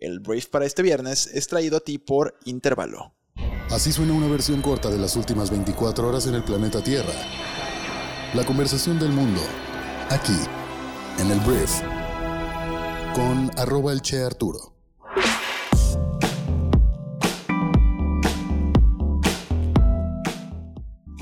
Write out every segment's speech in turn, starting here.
El brief para este viernes es traído a ti por Intervalo. Así suena una versión corta de las últimas 24 horas en el planeta Tierra. La conversación del mundo, aquí, en el brief, con arroba el Che Arturo.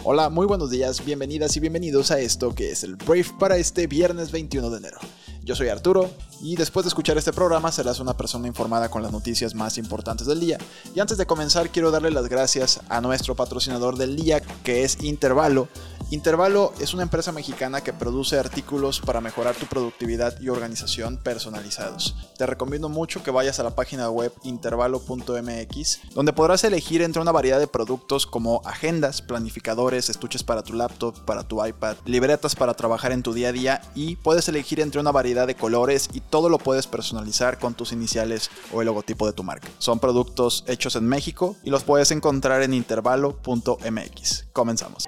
Hola, muy buenos días, bienvenidas y bienvenidos a esto que es el brief para este viernes 21 de enero. Yo soy Arturo y después de escuchar este programa serás una persona informada con las noticias más importantes del día. Y antes de comenzar quiero darle las gracias a nuestro patrocinador del día que es Intervalo. Intervalo es una empresa mexicana que produce artículos para mejorar tu productividad y organización personalizados. Te recomiendo mucho que vayas a la página web intervalo.mx donde podrás elegir entre una variedad de productos como agendas, planificadores, estuches para tu laptop, para tu iPad, libretas para trabajar en tu día a día y puedes elegir entre una variedad de colores y todo lo puedes personalizar con tus iniciales o el logotipo de tu marca. Son productos hechos en México y los puedes encontrar en intervalo.mx. Comenzamos.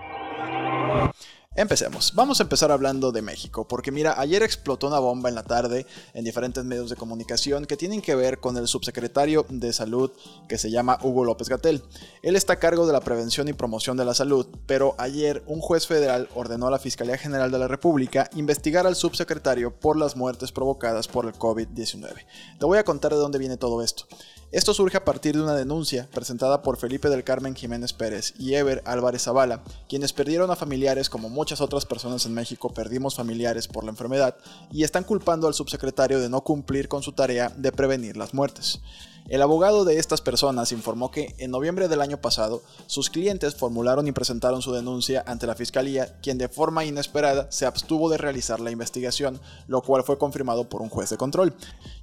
Empecemos. Vamos a empezar hablando de México, porque mira, ayer explotó una bomba en la tarde en diferentes medios de comunicación que tienen que ver con el subsecretario de salud que se llama Hugo López Gatel. Él está a cargo de la prevención y promoción de la salud, pero ayer un juez federal ordenó a la Fiscalía General de la República investigar al subsecretario por las muertes provocadas por el COVID-19. Te voy a contar de dónde viene todo esto. Esto surge a partir de una denuncia presentada por Felipe del Carmen Jiménez Pérez y Ever Álvarez Zavala, quienes perdieron a familiares como muchas otras personas en México perdimos familiares por la enfermedad y están culpando al subsecretario de no cumplir con su tarea de prevenir las muertes. El abogado de estas personas informó que en noviembre del año pasado sus clientes formularon y presentaron su denuncia ante la fiscalía, quien de forma inesperada se abstuvo de realizar la investigación, lo cual fue confirmado por un juez de control.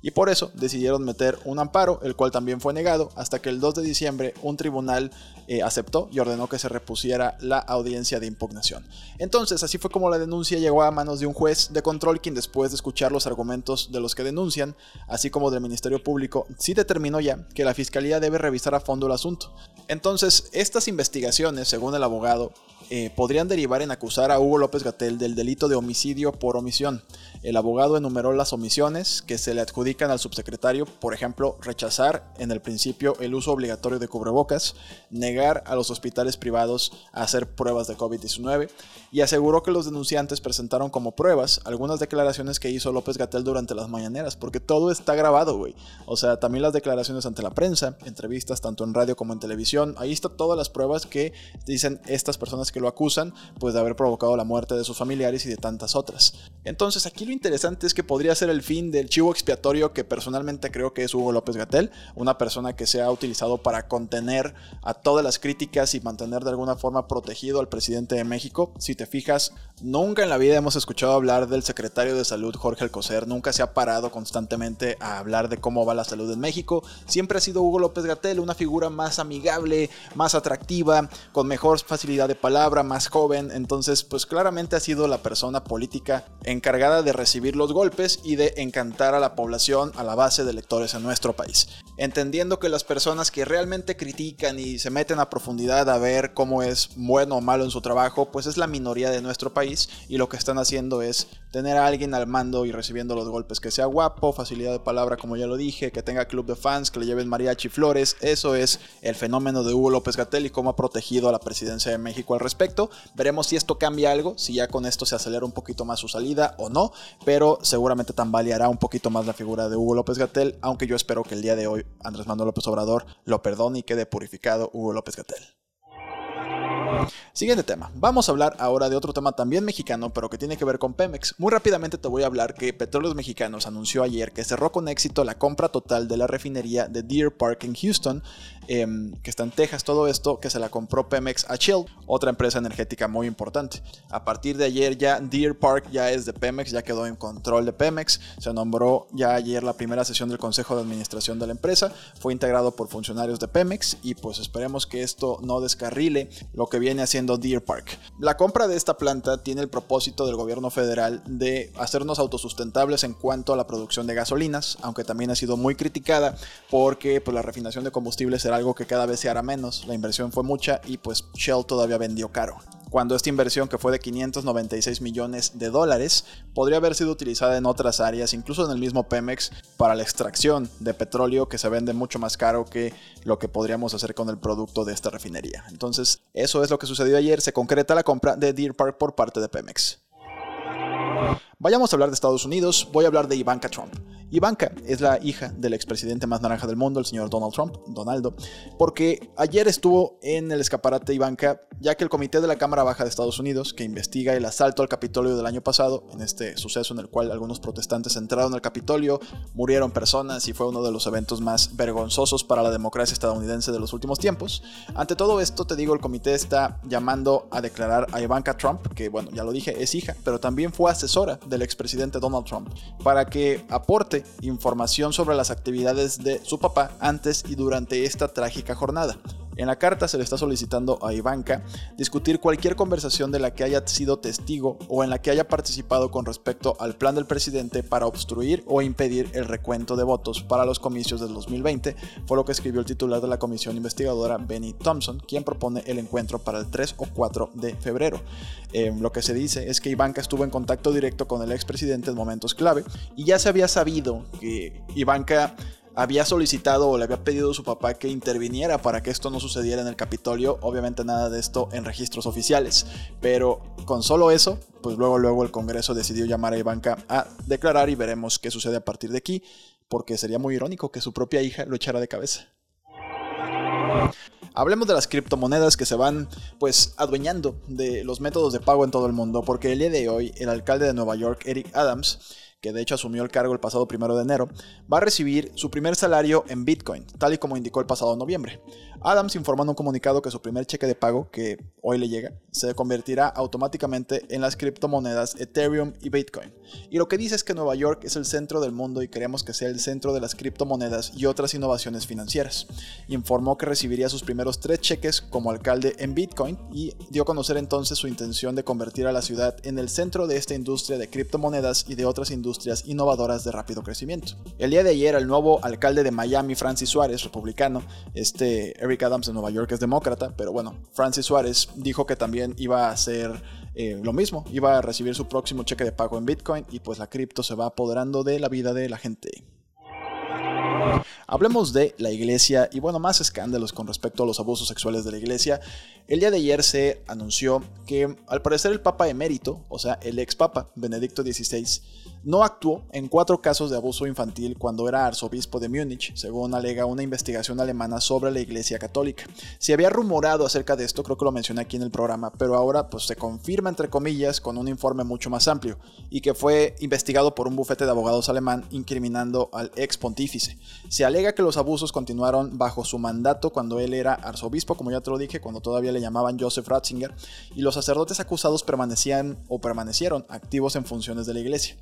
Y por eso decidieron meter un amparo, el cual también fue negado, hasta que el 2 de diciembre un tribunal eh, aceptó y ordenó que se repusiera la audiencia de impugnación. Entonces, así fue como la denuncia llegó a manos de un juez de control, quien después de escuchar los argumentos de los que denuncian, así como del Ministerio Público, sí determinó ya que la fiscalía debe revisar a fondo el asunto. Entonces, estas investigaciones, según el abogado, eh, podrían derivar en acusar a Hugo López Gatel del delito de homicidio por omisión. El abogado enumeró las omisiones que se le adjudican al subsecretario, por ejemplo, rechazar en el principio el uso obligatorio de cubrebocas, negar a los hospitales privados a hacer pruebas de COVID-19 y aseguró que los denunciantes presentaron como pruebas algunas declaraciones que hizo López Gatel durante las mañaneras, porque todo está grabado, güey. O sea, también las declaraciones ante la prensa, entrevistas tanto en radio como en televisión, ahí están todas las pruebas que dicen estas personas que lo acusan pues de haber provocado la muerte de sus familiares y de tantas otras. Entonces aquí lo interesante es que podría ser el fin del chivo expiatorio que personalmente creo que es Hugo López Gatel, una persona que se ha utilizado para contener a todas las críticas y mantener de alguna forma protegido al presidente de México. Si te fijas, nunca en la vida hemos escuchado hablar del secretario de salud Jorge Alcocer, nunca se ha parado constantemente a hablar de cómo va la salud en México, siempre ha sido Hugo López Gatel una figura más amigable, más atractiva, con mejor facilidad de palabra más joven, entonces pues claramente ha sido la persona política encargada de recibir los golpes y de encantar a la población a la base de electores en nuestro país. Entendiendo que las personas que realmente critican y se meten a profundidad a ver cómo es bueno o malo en su trabajo, pues es la minoría de nuestro país y lo que están haciendo es tener a alguien al mando y recibiendo los golpes, que sea guapo, facilidad de palabra como ya lo dije, que tenga club de fans, que le lleven mariachi flores, eso es el fenómeno de Hugo López Gatel y cómo ha protegido a la presidencia de México al respecto. Veremos si esto cambia algo, si ya con esto se acelera un poquito más su salida o no, pero seguramente tambaleará un poquito más la figura de Hugo López Gatel, aunque yo espero que el día de hoy Andrés Manuel López Obrador lo perdone y quede purificado Hugo López Gatel. Siguiente tema. Vamos a hablar ahora de otro tema también mexicano, pero que tiene que ver con Pemex. Muy rápidamente te voy a hablar que Petróleos Mexicanos anunció ayer que cerró con éxito la compra total de la refinería de Deer Park en Houston, em, que está en Texas, todo esto, que se la compró Pemex a Shell, otra empresa energética muy importante. A partir de ayer ya Deer Park ya es de Pemex, ya quedó en control de Pemex, se nombró ya ayer la primera sesión del Consejo de Administración de la empresa, fue integrado por funcionarios de Pemex y pues esperemos que esto no descarrile lo que viene haciendo Deer Park. La compra de esta planta tiene el propósito del gobierno federal de hacernos autosustentables en cuanto a la producción de gasolinas, aunque también ha sido muy criticada porque pues, la refinación de combustibles era algo que cada vez se hará menos, la inversión fue mucha y pues Shell todavía vendió caro. Cuando esta inversión que fue de 596 millones de dólares podría haber sido utilizada en otras áreas, incluso en el mismo Pemex, para la extracción de petróleo que se vende mucho más caro que lo que podríamos hacer con el producto de esta refinería. Entonces, eso es lo que sucedió ayer, se concreta la compra de Deer Park por parte de Pemex. Vayamos a hablar de Estados Unidos, voy a hablar de Ivanka Trump. Ivanka es la hija del expresidente más naranja del mundo, el señor Donald Trump, Donaldo, porque ayer estuvo en el escaparate Ivanka, ya que el Comité de la Cámara Baja de Estados Unidos, que investiga el asalto al Capitolio del año pasado, en este suceso en el cual algunos protestantes entraron al Capitolio, murieron personas y fue uno de los eventos más vergonzosos para la democracia estadounidense de los últimos tiempos. Ante todo esto, te digo, el comité está llamando a declarar a Ivanka Trump, que bueno, ya lo dije, es hija, pero también fue asesora del expresidente Donald Trump, para que aporte información sobre las actividades de su papá antes y durante esta trágica jornada. En la carta se le está solicitando a Ivanka discutir cualquier conversación de la que haya sido testigo o en la que haya participado con respecto al plan del presidente para obstruir o impedir el recuento de votos para los comicios del 2020, fue lo que escribió el titular de la comisión investigadora Benny Thompson, quien propone el encuentro para el 3 o 4 de febrero. Eh, lo que se dice es que Ivanka estuvo en contacto directo con el expresidente en momentos clave y ya se había sabido que Ivanka había solicitado o le había pedido a su papá que interviniera para que esto no sucediera en el Capitolio. Obviamente nada de esto en registros oficiales, pero con solo eso, pues luego luego el Congreso decidió llamar a Ivanka a declarar y veremos qué sucede a partir de aquí, porque sería muy irónico que su propia hija lo echara de cabeza. Hablemos de las criptomonedas que se van pues adueñando de los métodos de pago en todo el mundo, porque el día de hoy el alcalde de Nueva York, Eric Adams, que de hecho asumió el cargo el pasado primero de enero, va a recibir su primer salario en Bitcoin, tal y como indicó el pasado noviembre. Adams informó en un comunicado que su primer cheque de pago, que hoy le llega, se convertirá automáticamente en las criptomonedas Ethereum y Bitcoin. Y lo que dice es que Nueva York es el centro del mundo y queremos que sea el centro de las criptomonedas y otras innovaciones financieras. Informó que recibiría sus primeros tres cheques como alcalde en Bitcoin y dio a conocer entonces su intención de convertir a la ciudad en el centro de esta industria de criptomonedas y de otras industrias innovadoras de rápido crecimiento. El día de ayer, el nuevo alcalde de Miami, Francis Suárez, republicano, este Eric Adams de Nueva York es demócrata, pero bueno, Francis Suárez dijo que también iba a hacer eh, lo mismo, iba a recibir su próximo cheque de pago en Bitcoin y pues la cripto se va apoderando de la vida de la gente. Hablemos de la iglesia y bueno, más escándalos con respecto a los abusos sexuales de la iglesia. El día de ayer se anunció que al parecer el Papa emérito, o sea, el ex Papa Benedicto XVI, no actuó en cuatro casos de abuso infantil cuando era arzobispo de Múnich, según alega una investigación alemana sobre la Iglesia Católica. Se había rumorado acerca de esto, creo que lo mencioné aquí en el programa, pero ahora pues se confirma entre comillas con un informe mucho más amplio y que fue investigado por un bufete de abogados alemán incriminando al ex pontífice. Se alega que los abusos continuaron bajo su mandato cuando él era arzobispo, como ya te lo dije, cuando todavía le llamaban Joseph Ratzinger, y los sacerdotes acusados permanecían o permanecieron activos en funciones de la iglesia.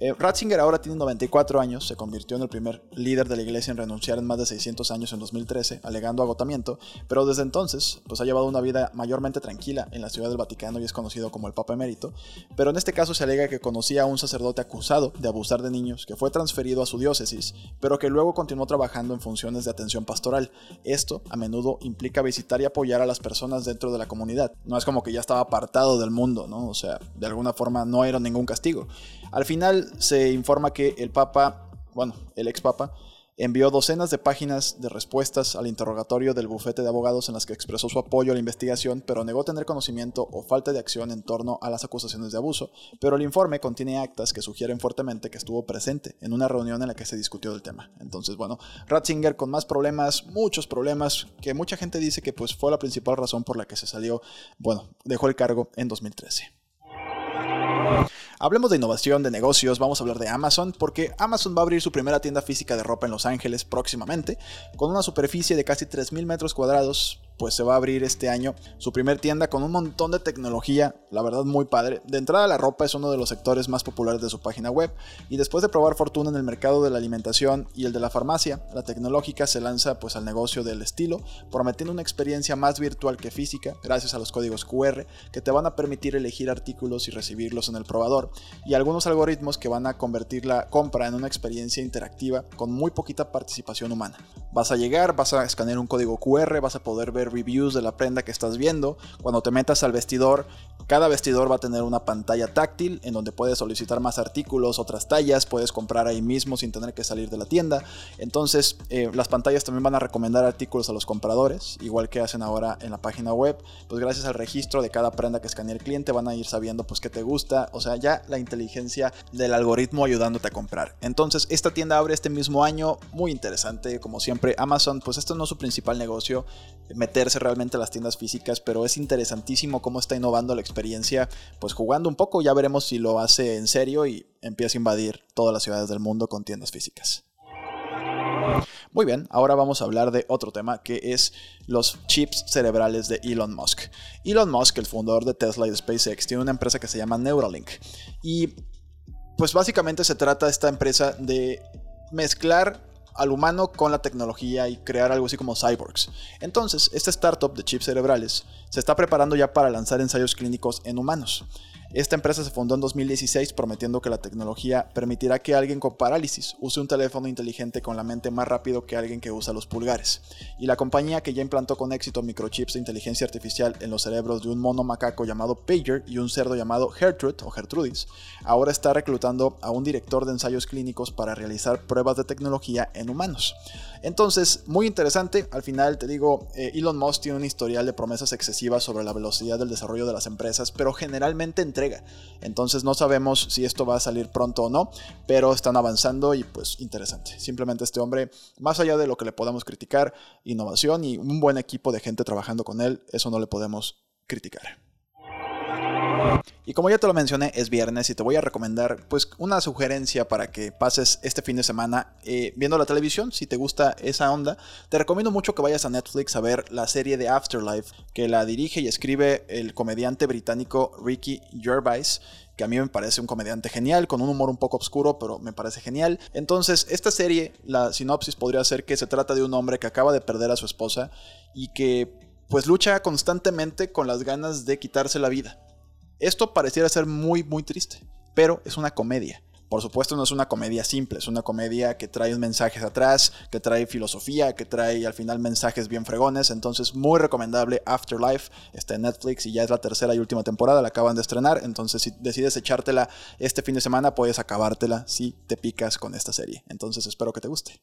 Eh, Ratzinger ahora tiene 94 años, se convirtió en el primer líder de la iglesia en renunciar en más de 600 años en 2013, alegando agotamiento, pero desde entonces pues, ha llevado una vida mayormente tranquila en la ciudad del Vaticano y es conocido como el Papa Emérito, pero en este caso se alega que conocía a un sacerdote acusado de abusar de niños que fue transferido a su diócesis, pero que luego continuó trabajando en funciones de atención pastoral. Esto a menudo implica visitar y apoyar a las personas dentro de la comunidad. No es como que ya estaba apartado del mundo, ¿no? O sea, de alguna forma no era ningún castigo. Al final se informa que el Papa, bueno, el ex Papa, envió docenas de páginas de respuestas al interrogatorio del bufete de abogados en las que expresó su apoyo a la investigación, pero negó tener conocimiento o falta de acción en torno a las acusaciones de abuso. Pero el informe contiene actas que sugieren fuertemente que estuvo presente en una reunión en la que se discutió del tema. Entonces, bueno, Ratzinger con más problemas, muchos problemas, que mucha gente dice que pues fue la principal razón por la que se salió, bueno, dejó el cargo en 2013. Hablemos de innovación, de negocios, vamos a hablar de Amazon, porque Amazon va a abrir su primera tienda física de ropa en Los Ángeles próximamente, con una superficie de casi 3.000 metros cuadrados, pues se va a abrir este año su primer tienda con un montón de tecnología, la verdad muy padre. De entrada la ropa es uno de los sectores más populares de su página web y después de probar fortuna en el mercado de la alimentación y el de la farmacia, la tecnológica se lanza pues al negocio del estilo, prometiendo una experiencia más virtual que física gracias a los códigos QR que te van a permitir elegir artículos y recibirlos en el probador y algunos algoritmos que van a convertir la compra en una experiencia interactiva con muy poquita participación humana. Vas a llegar, vas a escanear un código QR, vas a poder ver reviews de la prenda que estás viendo. Cuando te metas al vestidor, cada vestidor va a tener una pantalla táctil en donde puedes solicitar más artículos, otras tallas, puedes comprar ahí mismo sin tener que salir de la tienda. Entonces, eh, las pantallas también van a recomendar artículos a los compradores, igual que hacen ahora en la página web. Pues gracias al registro de cada prenda que escanea el cliente van a ir sabiendo pues qué te gusta, o sea, ya la inteligencia del algoritmo ayudándote a comprar. Entonces, esta tienda abre este mismo año, muy interesante, como siempre. Amazon, pues esto no es su principal negocio, realmente las tiendas físicas, pero es interesantísimo cómo está innovando la experiencia, pues jugando un poco, ya veremos si lo hace en serio y empieza a invadir todas las ciudades del mundo con tiendas físicas. Muy bien, ahora vamos a hablar de otro tema que es los chips cerebrales de Elon Musk. Elon Musk, el fundador de Tesla y de SpaceX, tiene una empresa que se llama Neuralink. Y pues básicamente se trata esta empresa de mezclar al humano con la tecnología y crear algo así como cyborgs. Entonces, esta startup de chips cerebrales se está preparando ya para lanzar ensayos clínicos en humanos. Esta empresa se fundó en 2016 prometiendo que la tecnología permitirá que alguien con parálisis use un teléfono inteligente con la mente más rápido que alguien que usa los pulgares. Y la compañía que ya implantó con éxito microchips de inteligencia artificial en los cerebros de un mono macaco llamado Pager y un cerdo llamado Gertrude o Gertrudis, ahora está reclutando a un director de ensayos clínicos para realizar pruebas de tecnología en humanos. Entonces, muy interesante. Al final, te digo, eh, Elon Musk tiene un historial de promesas excesivas sobre la velocidad del desarrollo de las empresas, pero generalmente entrega. Entonces, no sabemos si esto va a salir pronto o no, pero están avanzando y pues interesante. Simplemente este hombre, más allá de lo que le podamos criticar, innovación y un buen equipo de gente trabajando con él, eso no le podemos criticar. Y como ya te lo mencioné, es viernes y te voy a recomendar pues una sugerencia para que pases este fin de semana eh, viendo la televisión, si te gusta esa onda. Te recomiendo mucho que vayas a Netflix a ver la serie de Afterlife, que la dirige y escribe el comediante británico Ricky Gervais que a mí me parece un comediante genial, con un humor un poco oscuro, pero me parece genial. Entonces, esta serie, la sinopsis podría ser que se trata de un hombre que acaba de perder a su esposa y que pues lucha constantemente con las ganas de quitarse la vida. Esto pareciera ser muy, muy triste, pero es una comedia. Por supuesto no es una comedia simple, es una comedia que trae mensajes atrás, que trae filosofía, que trae al final mensajes bien fregones, entonces muy recomendable Afterlife, está en Netflix y ya es la tercera y última temporada, la acaban de estrenar, entonces si decides echártela este fin de semana puedes acabártela si te picas con esta serie, entonces espero que te guste.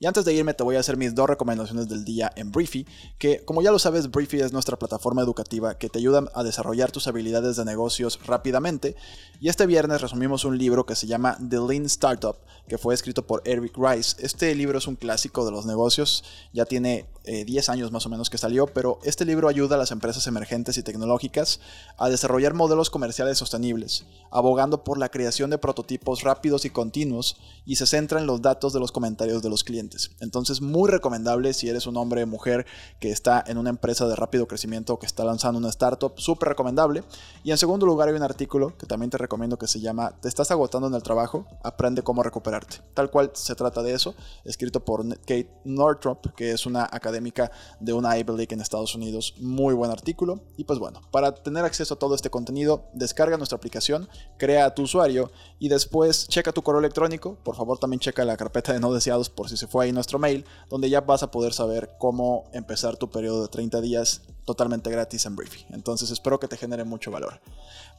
Y antes de irme te voy a hacer mis dos recomendaciones del día en Briefy, que como ya lo sabes, Briefy es nuestra plataforma educativa que te ayuda a desarrollar tus habilidades de negocios rápidamente. Y este viernes resumimos un libro que se llama The Lean Startup, que fue escrito por Eric Rice. Este libro es un clásico de los negocios, ya tiene 10 eh, años más o menos que salió, pero este libro ayuda a las empresas emergentes y tecnológicas a desarrollar modelos comerciales sostenibles, abogando por la creación de prototipos rápidos y continuos y se centra en los datos de los comentarios de los clientes. Entonces, muy recomendable si eres un hombre o mujer que está en una empresa de rápido crecimiento que está lanzando una startup, súper recomendable. Y en segundo lugar hay un artículo que también te recomiendo que se llama Te estás agotando en el trabajo, aprende cómo recuperarte. Tal cual se trata de eso, escrito por Kate Northrop, que es una académica de una Ivy League en Estados Unidos. Muy buen artículo. Y pues bueno, para tener acceso a todo este contenido, descarga nuestra aplicación, crea tu usuario y después checa tu correo electrónico. Por favor, también checa la carpeta de no deseados por si se fue ahí nuestro mail, donde ya vas a poder saber cómo empezar tu periodo de 30 días totalmente gratis en Briefy. Entonces espero que te genere mucho valor.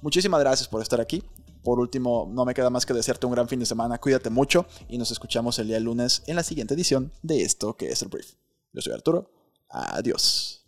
Muchísimas gracias por estar aquí. Por último, no me queda más que desearte un gran fin de semana. Cuídate mucho y nos escuchamos el día lunes en la siguiente edición de esto que es el Brief. Yo soy Arturo. Adiós.